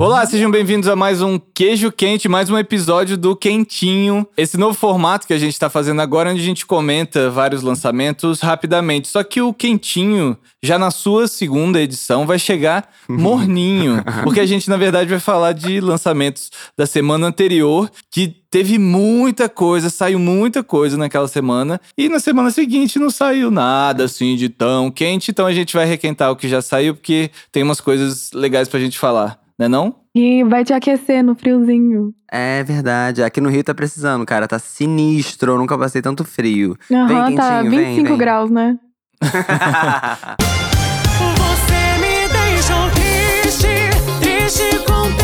Olá, sejam bem-vindos a mais um Queijo Quente, mais um episódio do Quentinho. Esse novo formato que a gente tá fazendo agora, onde a gente comenta vários lançamentos rapidamente. Só que o Quentinho, já na sua segunda edição, vai chegar morninho. porque a gente, na verdade, vai falar de lançamentos da semana anterior, que teve muita coisa, saiu muita coisa naquela semana. E na semana seguinte não saiu nada assim de tão quente. Então a gente vai requentar o que já saiu, porque tem umas coisas legais pra gente falar né não? E vai te aquecer no friozinho. É verdade. Aqui no Rio tá precisando, cara. Tá sinistro. Eu nunca passei tanto frio. Aham, vem, tá quentinho, 25 vem, vem. graus, né? Você me deixou triste, triste com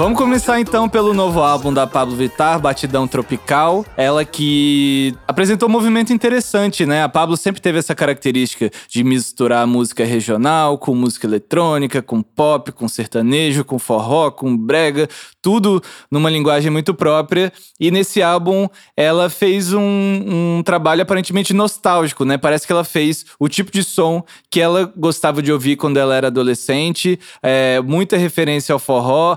Vamos começar então pelo novo álbum da Pablo Vittar, Batidão Tropical. Ela que apresentou um movimento interessante, né? A Pablo sempre teve essa característica de misturar música regional com música eletrônica, com pop, com sertanejo, com forró, com brega, tudo numa linguagem muito própria. E nesse álbum ela fez um, um trabalho aparentemente nostálgico, né? Parece que ela fez o tipo de som que ela gostava de ouvir quando ela era adolescente. É, muita referência ao forró,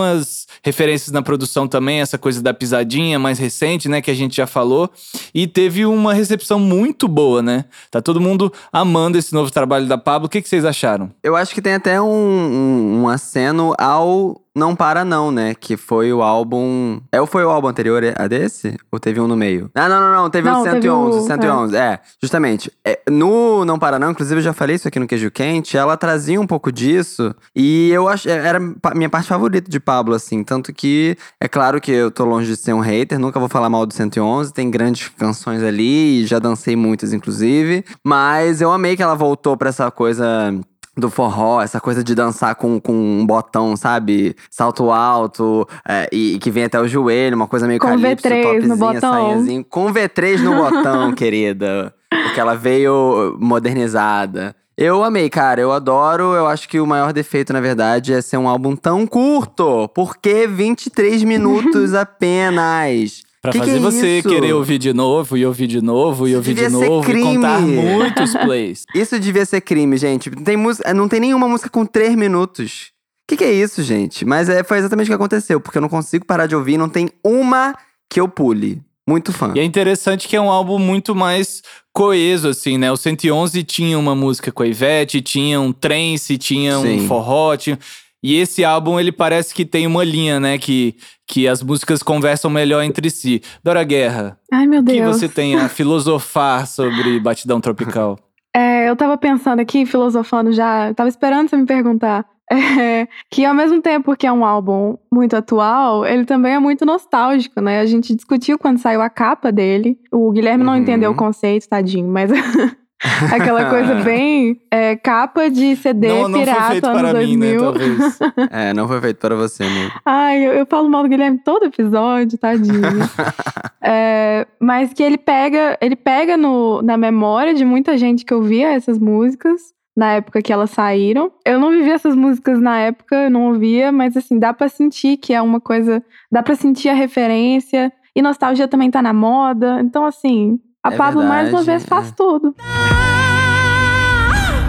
algumas referências na produção também, essa coisa da pisadinha mais recente, né? Que a gente já falou. E teve uma recepção muito boa, né? Tá todo mundo amando esse novo trabalho da Pablo. O que, que vocês acharam? Eu acho que tem até um, um, um aceno ao Não Para Não, né? Que foi o álbum. É, ou foi o álbum anterior a desse? Ou teve um no meio? Ah, não, não, não. Teve Não, o teve 111. o- 111. É, justamente. É, no Não Para Não, inclusive eu já falei isso aqui no Queijo Quente, ela trazia um pouco disso. E eu acho. Era a minha parte favorita de Pablo, assim. Tanto que é claro que eu tô longe de ser um hater, nunca vou falar mal do 111. Tem grandes canções ali, e já dancei muitas, inclusive. Mas eu amei que ela voltou pra essa coisa do forró, essa coisa de dançar com, com um botão, sabe? Salto alto, é, e, e que vem até o joelho, uma coisa meio Com calypso, V3 no topzinha, botão. saiazinha. Com V3 no botão, querida. Porque ela veio modernizada. Eu amei, cara. Eu adoro. Eu acho que o maior defeito, na verdade, é ser um álbum tão curto. Por que 23 minutos apenas? Pra Que que fazer é você isso? querer ouvir de novo, e ouvir de novo, e Isso ouvir de novo, e crime. contar muitos plays. Isso devia ser crime, gente. Não tem, música, não tem nenhuma música com três minutos. O que, que é isso, gente? Mas é, foi exatamente o que aconteceu, porque eu não consigo parar de ouvir, não tem uma que eu pule. Muito fã. E é interessante que é um álbum muito mais coeso, assim, né? O 111 tinha uma música com a Ivete, tinha um trance, tinha um Sim. forró, tinha... E esse álbum, ele parece que tem uma linha, né? Que, que as músicas conversam melhor entre si. Dora Guerra, Ai, meu o que Deus. você tem a filosofar sobre Batidão Tropical? É, eu tava pensando aqui, filosofando já, eu tava esperando você me perguntar. é, que ao mesmo tempo que é um álbum muito atual, ele também é muito nostálgico, né? A gente discutiu quando saiu a capa dele. O Guilherme não Uhum. entendeu o conceito, tadinho, mas aquela coisa bem é, capa de CD não, não foi pirata feito anos para mim, 2000. né? Talvez. É, não foi feito para você, amigo. Ai, eu, eu falo mal do Guilherme todo episódio, tadinho. É, mas que ele pega, ele pega no, na memória de muita gente que ouvia essas músicas na época que elas saíram. Eu não vivia essas músicas na época, eu não ouvia, mas assim, dá pra sentir que é uma coisa, dá pra sentir a referência. E nostalgia também tá na moda. Então assim, a É Pablo mais uma vez faz é. tudo.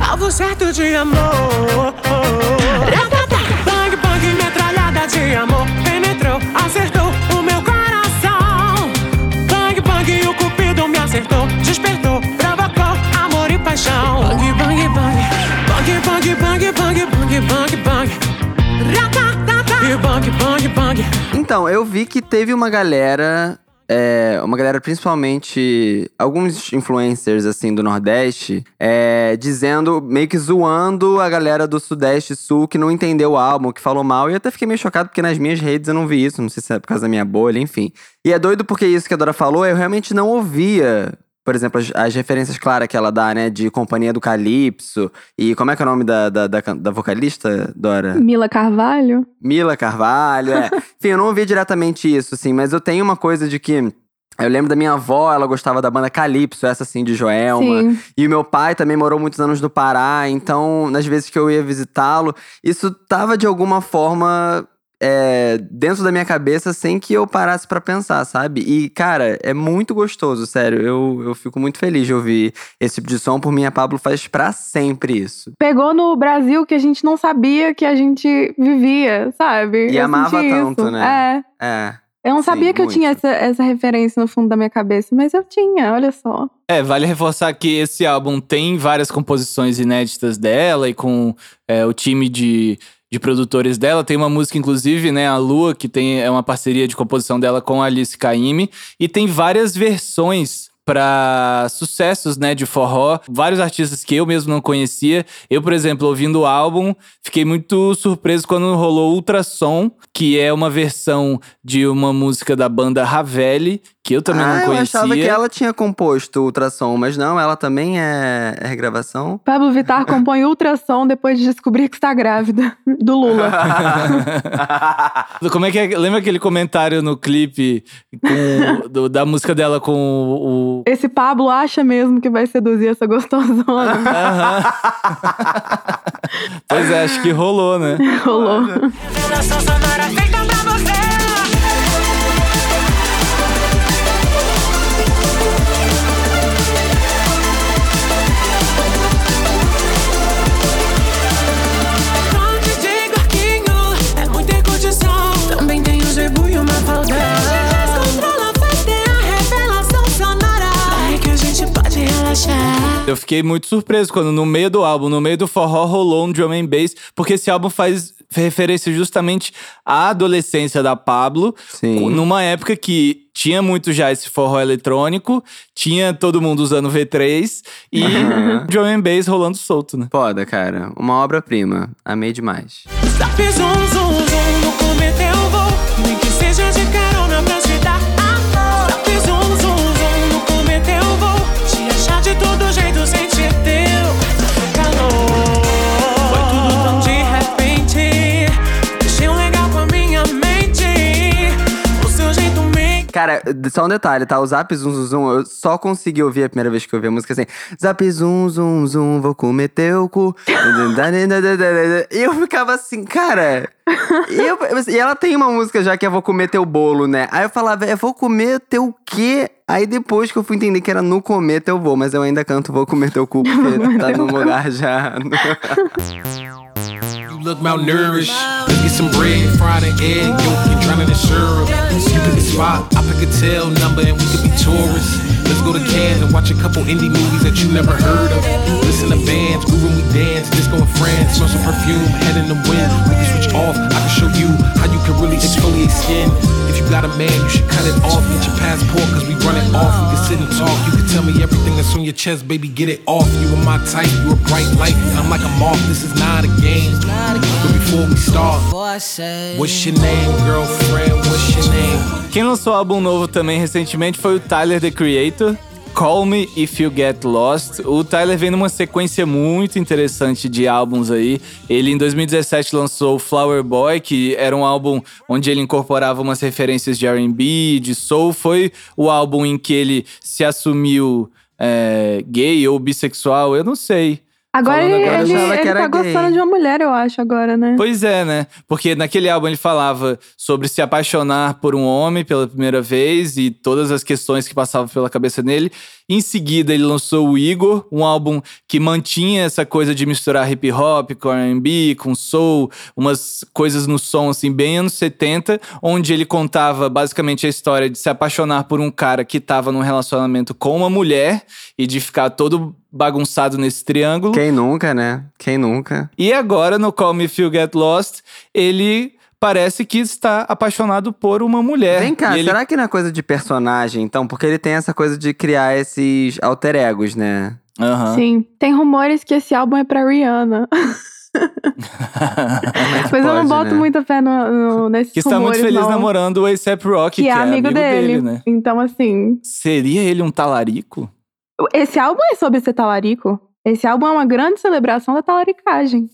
Algo certo de amor. Bang, bang, metralhada de amor. Penetrou, acertou o meu coração. Bang, bang, o cupido me acertou. Despertou, provocou amor e paixão. Bang, bang, bang. Bang, bang, bang, bang, bang, bang, bang. Ratatata. E bang, bang, bang. Então, eu vi que teve uma galera. É, uma galera, principalmente alguns influencers assim do Nordeste, é, dizendo, meio que zoando a galera do Sudeste e Sul que não entendeu o álbum, que falou mal. E eu até fiquei meio chocado porque nas minhas redes eu não vi isso, não sei se é por causa da minha bolha, enfim. E é doido porque isso que a Dora falou, eu realmente não ouvia. Por exemplo, as, as referências claras que ela dá, né? De Companhia do Calypso. E como é que é o nome da, da, da, da vocalista, Dora? Mila Carvalho. Mila Carvalho, é. Enfim, eu não ouvi diretamente isso, assim, mas eu tenho uma coisa de que Eu lembro da minha avó, ela gostava da banda Calypso, essa assim, de Joelma. Sim. E o meu pai também morou muitos anos no Pará, então, nas vezes que eu ia visitá-lo, isso tava de alguma forma é, dentro da minha cabeça sem que eu parasse pra pensar, sabe? E, cara, é muito gostoso, sério. Eu, eu fico muito feliz de ouvir esse tipo de som. Por mim, a Pablo faz pra sempre isso. Pegou no Brasil que a gente não sabia que a gente vivia, sabe? E Eu amava tanto, isso. né? É. É. Eu não Sim, sabia que eu muito. tinha essa, essa referência no fundo da minha cabeça, mas eu tinha, olha só. É, vale reforçar que esse álbum tem várias composições inéditas dela e com é, o time de, de produtores dela. Tem uma música, inclusive, né, a Lua, que tem, é uma parceria de composição dela com a Alice Caymmi. E tem várias versões para sucessos, né, de forró. Vários artistas que eu mesmo não conhecia. Eu, por exemplo, ouvindo o álbum, fiquei muito surpreso quando rolou Ultrassom, que é uma versão de uma música da banda Ravelli, que eu também ah, não eu conhecia. achava que ela tinha composto ultrassom, mas não, ela também é, é regravação. Pablo Vittar compõe ultrassom depois de descobrir que está grávida do Lula. Como é que é? Lembra aquele comentário no clipe com- do- da música dela com o. o- Esse Pablo acha mesmo que vai seduzir essa gostosona. Aham. pois é, acho que rolou, né? Rolou. Revelação sonora feita pra você. Fiquei muito surpreso quando no meio do álbum, no meio do forró, rolou um drum and bass, porque esse álbum faz referência justamente à adolescência da Pablo, Sim. numa época que tinha muito já esse forró eletrônico, tinha todo mundo usando V3 e Aham. drum and bass rolando solto, né? Foda, cara. Uma obra-prima. Amei demais. Zap no cometer eu vou Nem que seja de carona pra Cara, só um detalhe, tá? O Zap Zum Zum Zum, eu só consegui ouvir a primeira vez que eu ouvi a música assim. Zap Zum Zum Zum, vou comer teu cu. e eu ficava assim, cara. E, eu- e ela tem uma música já que é Vou Comer Teu Bolo, né? Aí eu falava, é Vou Comer Teu Quê? Aí depois que eu fui entender que era No Comer Teu Vou, mas eu ainda canto Vou Comer Teu Cu, porque tá num lugar já. You look malnourished. Let's get some bread, fried an egg, yolk, and drown in syrup. You pick a spot, I pick a tail number, and we could be tourists. Let's go to Cannes and watch a couple indie movies that you never heard of. Listen to bands, groove when we dance, disco in France, smell some perfume, head in the wind. We can switch off. I can show you how you can really exfoliate skin. If you got a man, you should cut it off. Get your passport, cause we run it off. We can sit and talk. You can tell me everything that's on your chest, baby, get it off. You are my type, you a bright light, and I'm like a moth. This is not a game. But before we start, what's your name, girlfriend? What's your name? Quem lançou álbum novo também recentemente foi o Tyler The Creator. Call Me If You Get Lost. O Tyler vem numa sequência muito interessante de álbuns aí. Ele em 2017 lançou Flower Boy, que era um álbum onde ele incorporava umas referências de R&B, de soul. Foi o álbum em que ele se assumiu é, gay ou bissexual, eu não sei. Agora ele, agora, ele, ele tá gay. gostando de uma mulher, eu acho, agora, né? Pois é, né? Porque naquele álbum ele falava sobre se apaixonar por um homem pela primeira vez e todas as questões que passavam pela cabeça dele. Em seguida, ele lançou o Igor, um álbum que mantinha essa coisa de misturar hip hop com R&B, com soul, umas coisas no som assim bem anos 70, onde ele contava basicamente a história de se apaixonar por um cara que tava num relacionamento com uma mulher e de ficar todo bagunçado nesse triângulo. Quem nunca, né? Quem nunca? E agora, no Call Me If You Get Lost, ele parece que está apaixonado por uma mulher. Vem cá, ele- será que não é coisa de personagem, então? Porque ele tem essa coisa de criar esses alter egos, né? Aham. Sim. Tem rumores que esse álbum é pra Rihanna. Mas eu não pode, boto né? muita fé no, no, nesses que está muito feliz não. namorando o A$AP Rocky, Que, é amigo, dele. né? Então, assim, Seria ele um talarico? Esse álbum é sobre ser talarico. Esse álbum é uma grande celebração da talaricagem.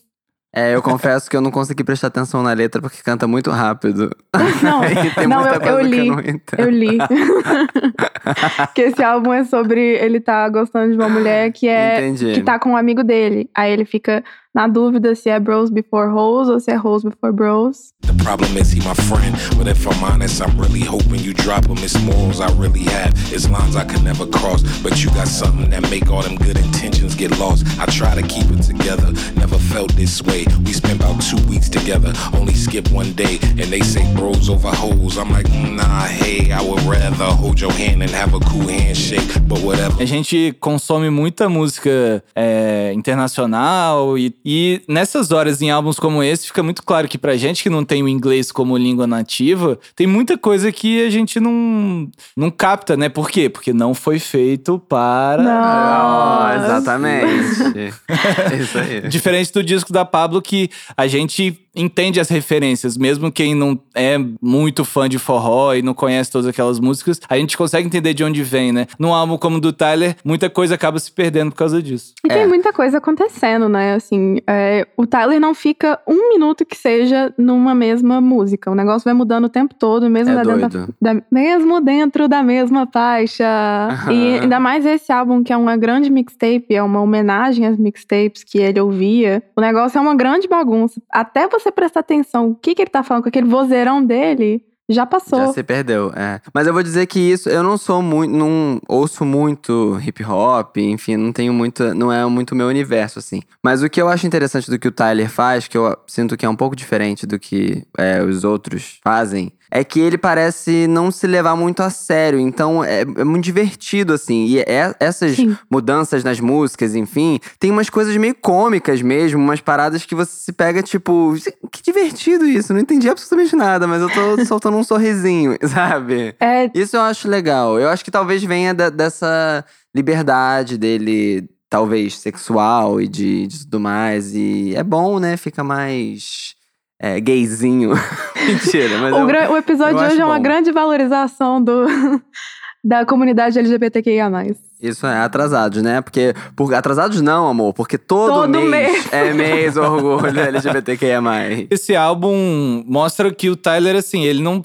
É, eu confesso que eu não consegui prestar atenção na letra porque canta muito rápido. Não, não, eu- eu que li. eu entendo. Eu li. que esse álbum é sobre ele tá gostando de uma mulher que é Entendi. que tá com um amigo dele. Aí ele fica na dúvida se é bros before hoes ou se é hoes before bros. The problem is he my friend, but if I'm honest, I'm really hoping you drop him. It's morals I really have, it's lines I could never cross. But you got something that make all them good intentions get lost. I try to keep it together, never felt this way. We spent about two weeks together, only skip one day, and they say bros over hoes. I'm like, "Mm, nah, hey, I would rather hold your hand and have a cool handshake, but whatever. A gente consome muita música é, internacional e, e nessas horas em álbuns como esse fica muito claro que pra gente que não tem o inglês como língua nativa, tem muita coisa que a gente não, não capta, né? Por quê? Porque não foi feito para. Nossa. exatamente. Isso aí. Diferente do disco da Pablo, que a gente entende as referências, mesmo quem não é muito fã de forró e não conhece todas aquelas músicas, a gente consegue entender de onde vem, né? Num álbum como o do Tyler, muita coisa acaba se perdendo por causa disso. E tem É. muita coisa acontecendo, né? Assim, é, o Tyler não fica um minuto que seja numa mesma música. O negócio vai mudando o tempo todo, mesmo, É dentro, da, da- mesmo dentro da mesma faixa. E ainda mais esse álbum, que é uma grande mixtape, é uma homenagem às mixtapes que ele ouvia. O negócio é uma grande bagunça. Até você prestar atenção o que, que ele tá falando com aquele vozeirão dele, já passou. Já se perdeu, é. Mas eu vou dizer que isso, eu não sou muito, não ouço muito hip hop, enfim, não tenho muito, não é muito meu universo, assim. Mas o que eu acho interessante do que o Tyler faz, que eu sinto que é um pouco diferente do que é, os outros fazem, é que ele parece não se levar muito a sério. Então é, é muito divertido, assim. E é- essas Sim. mudanças nas músicas, enfim, tem umas coisas meio cômicas mesmo, umas paradas que você se pega, tipo, que divertido isso, não entendi absolutamente nada, mas eu tô soltando um sorrisinho, sabe? É, Isso eu acho legal. Eu acho que talvez venha da- dessa liberdade dele, talvez sexual e de, de tudo mais. E é bom, né? Fica mais é, gayzinho. Mentira, mas o, eu, o episódio eu de hoje é uma bom. grande valorização do, da comunidade LGBTQIA. Isso é, atrasados, né? Porque. Por, atrasados não, amor, porque todo, Todo mês, mês. é mês orgulho LGBTQIA. Esse álbum mostra que o Tyler, assim, ele não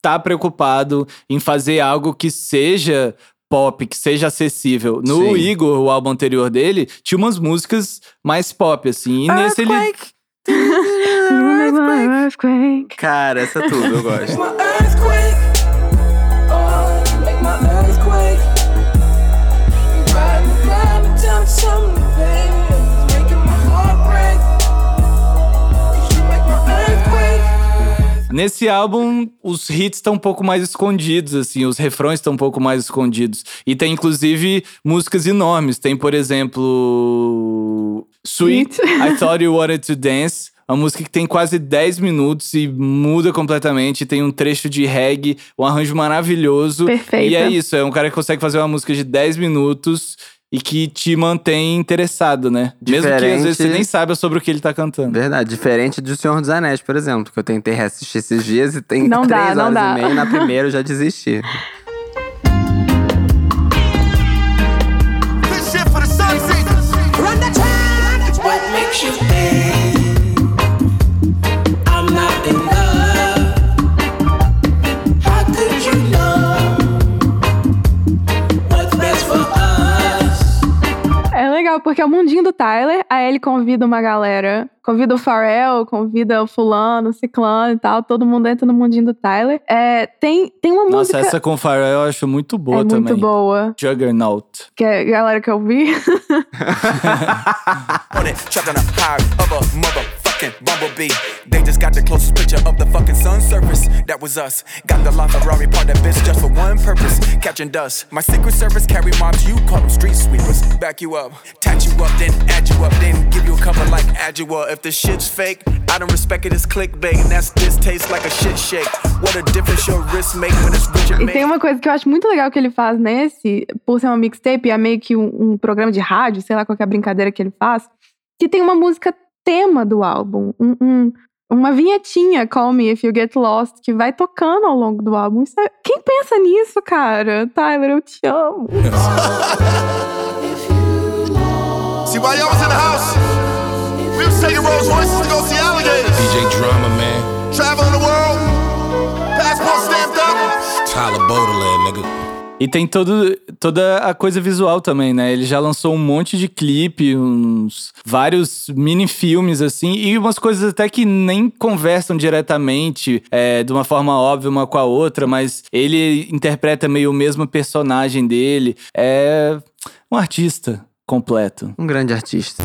tá preocupado em fazer algo que seja pop, que seja acessível. No Sim. Igor, o álbum anterior dele, tinha umas músicas mais pop, assim. E nesse ele. Earthquake. Earthquake. Cara, essa é tudo, eu gosto. Nesse álbum, os hits estão um pouco mais escondidos, assim, os refrões estão um pouco mais escondidos. E tem, inclusive, músicas enormes. Tem, por exemplo, Sweet, I Thought You Wanted to Dance. Uma música que tem quase 10 minutos e muda completamente. Tem um trecho de reggae, um arranjo maravilhoso. Perfeita. E é isso, é um cara que consegue fazer uma música de 10 minutos e que te mantém interessado, né? Mesmo que às vezes você Diferente- nem saiba sobre o que ele tá cantando. Verdade, diferente do Senhor dos Anéis, por exemplo, que eu tentei reassistir esses dias e tem Não dá, três não horas dá. e meia, na primeira eu já desisti. Run the track. What makes you think porque é o mundinho do Tyler, aí ele convida uma galera, convida o Pharrell, convida o fulano, o ciclano e tal, todo mundo entra no mundinho do Tyler. É, tem, tem uma Nossa, música essa com o Pharrell eu acho muito boa é também. muito boa, Juggernaut. que é a galera que eu vi. on it, trapped on a high of a motherfucking bumblebee. They just got the closest picture of the fucking sun's surface. That was us. Got the LaFerrari part of bitch just for one purpose, catching dust. My secret service carry mobs, you call them street sweepers. Back you up, tat you up, then add you up, then give you a cover like Adjua. If the shit's fake, I don't respect it as clickbait, and that's this tastes like a shit shake. What a difference your wrist make when it's Richard E tem uma coisa que eu acho muito legal que ele faz nesse, por ser uma mixtape, é meio que um, um programa de rádio, sei lá qual que é a brincadeira que ele faz, que tem uma música tema do álbum, um- um- uma vinhetinha, Call Me If You Get Lost, que vai tocando ao longo do álbum. Isso é- Quem pensa nisso, cara? Tyler, eu te amo. See, while y'all was in the house, we was Crips taking Rolls Royces to go see alligators. DJ Drama, man. Traveling the world. Passport stamped up. Tyler Baudelaire, nigga. E tem todo, toda a coisa visual também, né? Ele já lançou um monte de clipe, uns vários mini-filmes, assim, e umas coisas até que nem conversam diretamente é, de uma forma óbvia uma com a outra, mas ele interpreta meio o mesmo personagem dele. É um artista completo. Um grande artista.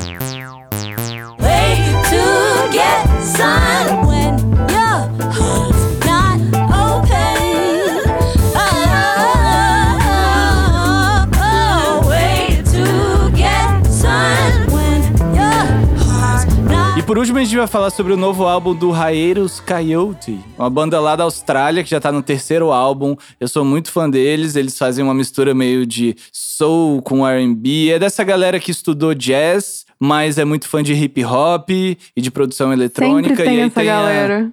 Último, a gente vai falar sobre o novo álbum do Raeiros Coyote, uma banda lá da Austrália que já tá no terceiro álbum. Eu sou muito fã deles, eles fazem uma mistura meio de soul com R&B. É dessa galera que estudou jazz, mas é muito fã de hip hop e de produção eletrônica. Sempre tem e aí essa tem a- galera.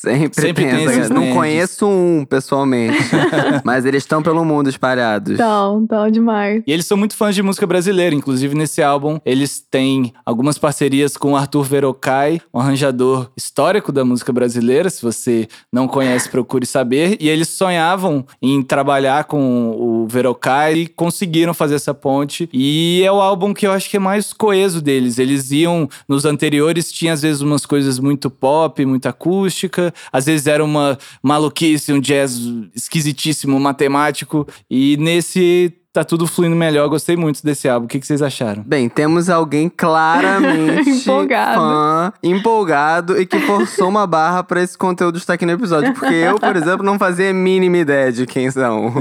Sempre, Sempre tem tem. Não conheço um, pessoalmente. mas eles estão pelo mundo espalhados. Então, então demais. E eles são muito fãs de música brasileira, inclusive nesse álbum eles têm algumas parcerias com o Arthur Verocai, um arranjador histórico da música brasileira. Se você não conhece, procure saber. E eles sonhavam em trabalhar com o Verocai e conseguiram fazer essa ponte. E é o álbum que eu acho que é mais coeso deles. Eles iam, nos anteriores, tinha às vezes umas coisas muito pop, muito acústica, às vezes era uma maluquice, um jazz esquisitíssimo, matemático. E nesse tá tudo fluindo melhor. Gostei muito desse álbum. O que, que vocês acharam? Bem, temos alguém claramente Empolgado. fã, empolgado e que forçou uma barra pra esse conteúdo estar aqui no episódio. Porque eu, por exemplo, não fazia a mínima ideia de quem são.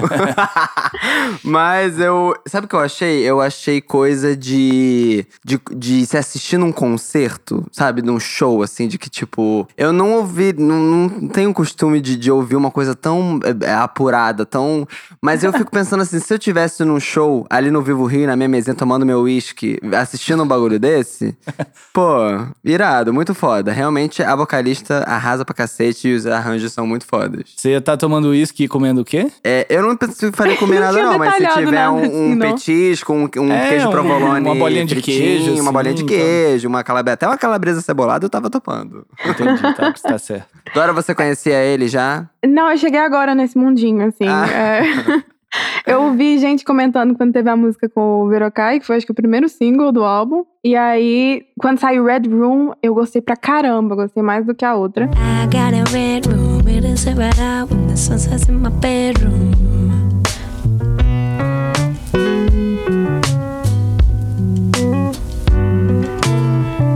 Mas eu. Sabe o que eu achei? Eu achei coisa de, de. de se assistir num concerto, sabe? Num show, assim, de que, tipo. Eu não ouvi. Não, não tenho costume de, de ouvir uma coisa tão é, é, apurada, tão. Mas eu fico pensando assim, se eu tivesse num show ali no Vivo Rio, na minha mesinha, tomando meu uísque, assistindo um bagulho desse, pô, irado, muito foda. Realmente a vocalista arrasa pra cacete e os arranjos são muito fodas. Você tá tomando uísque e comendo o quê? É, eu não falei comer nada, não, mas se tiver um, assim, um não. petisco, um, um É, queijo um- provolone, uma bolinha de fritinho, queijo, uma bolinha de assim, queijo, uma calabresa, até uma calabresa cebolada eu tava topando. Entendi, tá, tá certo. Agora você conhecia ele já? Não, eu cheguei agora nesse mundinho, assim. Ah. é. Eu vi gente comentando quando teve a música com o Verocai, que foi acho que o primeiro single do álbum. E aí, quando saiu Red Room, eu gostei pra caramba, gostei mais do que a outra. I got a red room, it is right out when the sun sets in my bedroom.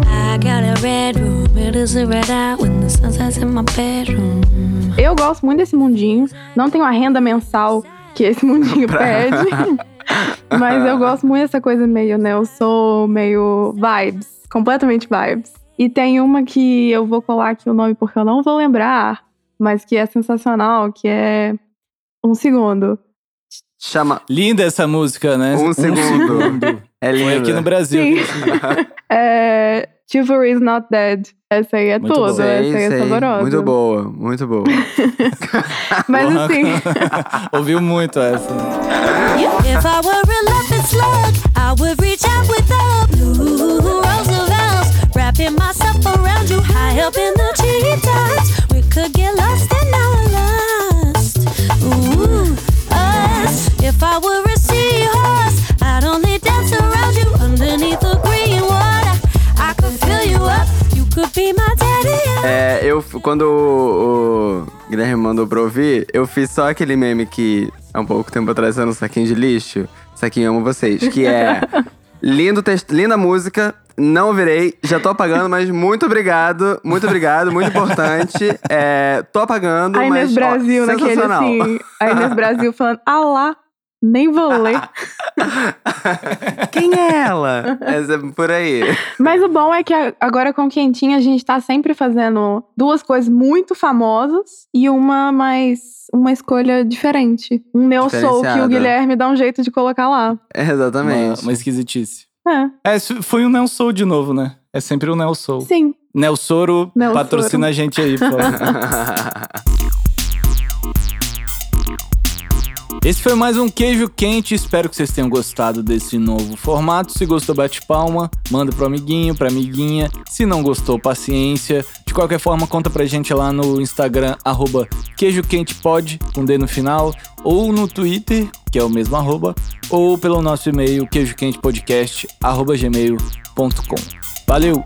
I got a red room, it is right out when the sun sets in my bedroom. Eu gosto muito desse mundinho. Não tenho a renda mensal que esse mundinho pede. Mas eu gosto muito dessa coisa meio, né? Eu sou meio vibes, completamente vibes. E tem uma que eu vou colar aqui o nome porque eu não vou lembrar, mas que é sensacional, que é um segundo. Chama Linda essa música, né? Um segundo. É Foi linda. aqui no Brasil. É Chivalry is Not Dead. Essa aí é Muito tudo, boa. Essa aí é sei. saborosa. Muito boa, muito boa. Mas Porra. assim, Ouviu muito essa. If I were a loving slug, I would reach out with the blue Roosevelts, wrapping myself around you high up in the quando o, o Guilherme mandou pra ouvir, eu fiz só aquele meme que há um pouco tempo atrás era um saquinho de lixo. Saquinho amo vocês. Que é lindo texto, linda música. Não virei, já tô apagando, mas muito obrigado, muito obrigado, muito importante. É, tô apagando, a Inês mas ó, Brasil naquele sensacional. assim. A Inês Brasil falando, ah lá, nem vou ler. Quem é ela? Essa é por aí. Mas o bom é que agora com Quentinha a gente tá sempre fazendo duas coisas muito famosas e uma mais. Uma escolha diferente. Um neo soul que o. Guilherme dá um jeito de colocar lá. É, Uma, exatamente. uma esquisitice. É, É, foi um Neo Soul de novo, né? É sempre o Neo Soul. sim. Neo Soro, patrocina a gente aí, pô. Esse foi mais um Queijo Quente. Espero que vocês tenham gostado desse novo formato. Se gostou, bate palma. Manda pro amiguinho, pra amiguinha. Se não gostou, paciência. De qualquer forma, conta pra gente lá no Instagram, arroba queijoquentepod, com D no final. Ou no Twitter, que é o mesmo arroba. Ou pelo nosso e-mail, queijoquentepodcast, arroba gmail.com. Valeu!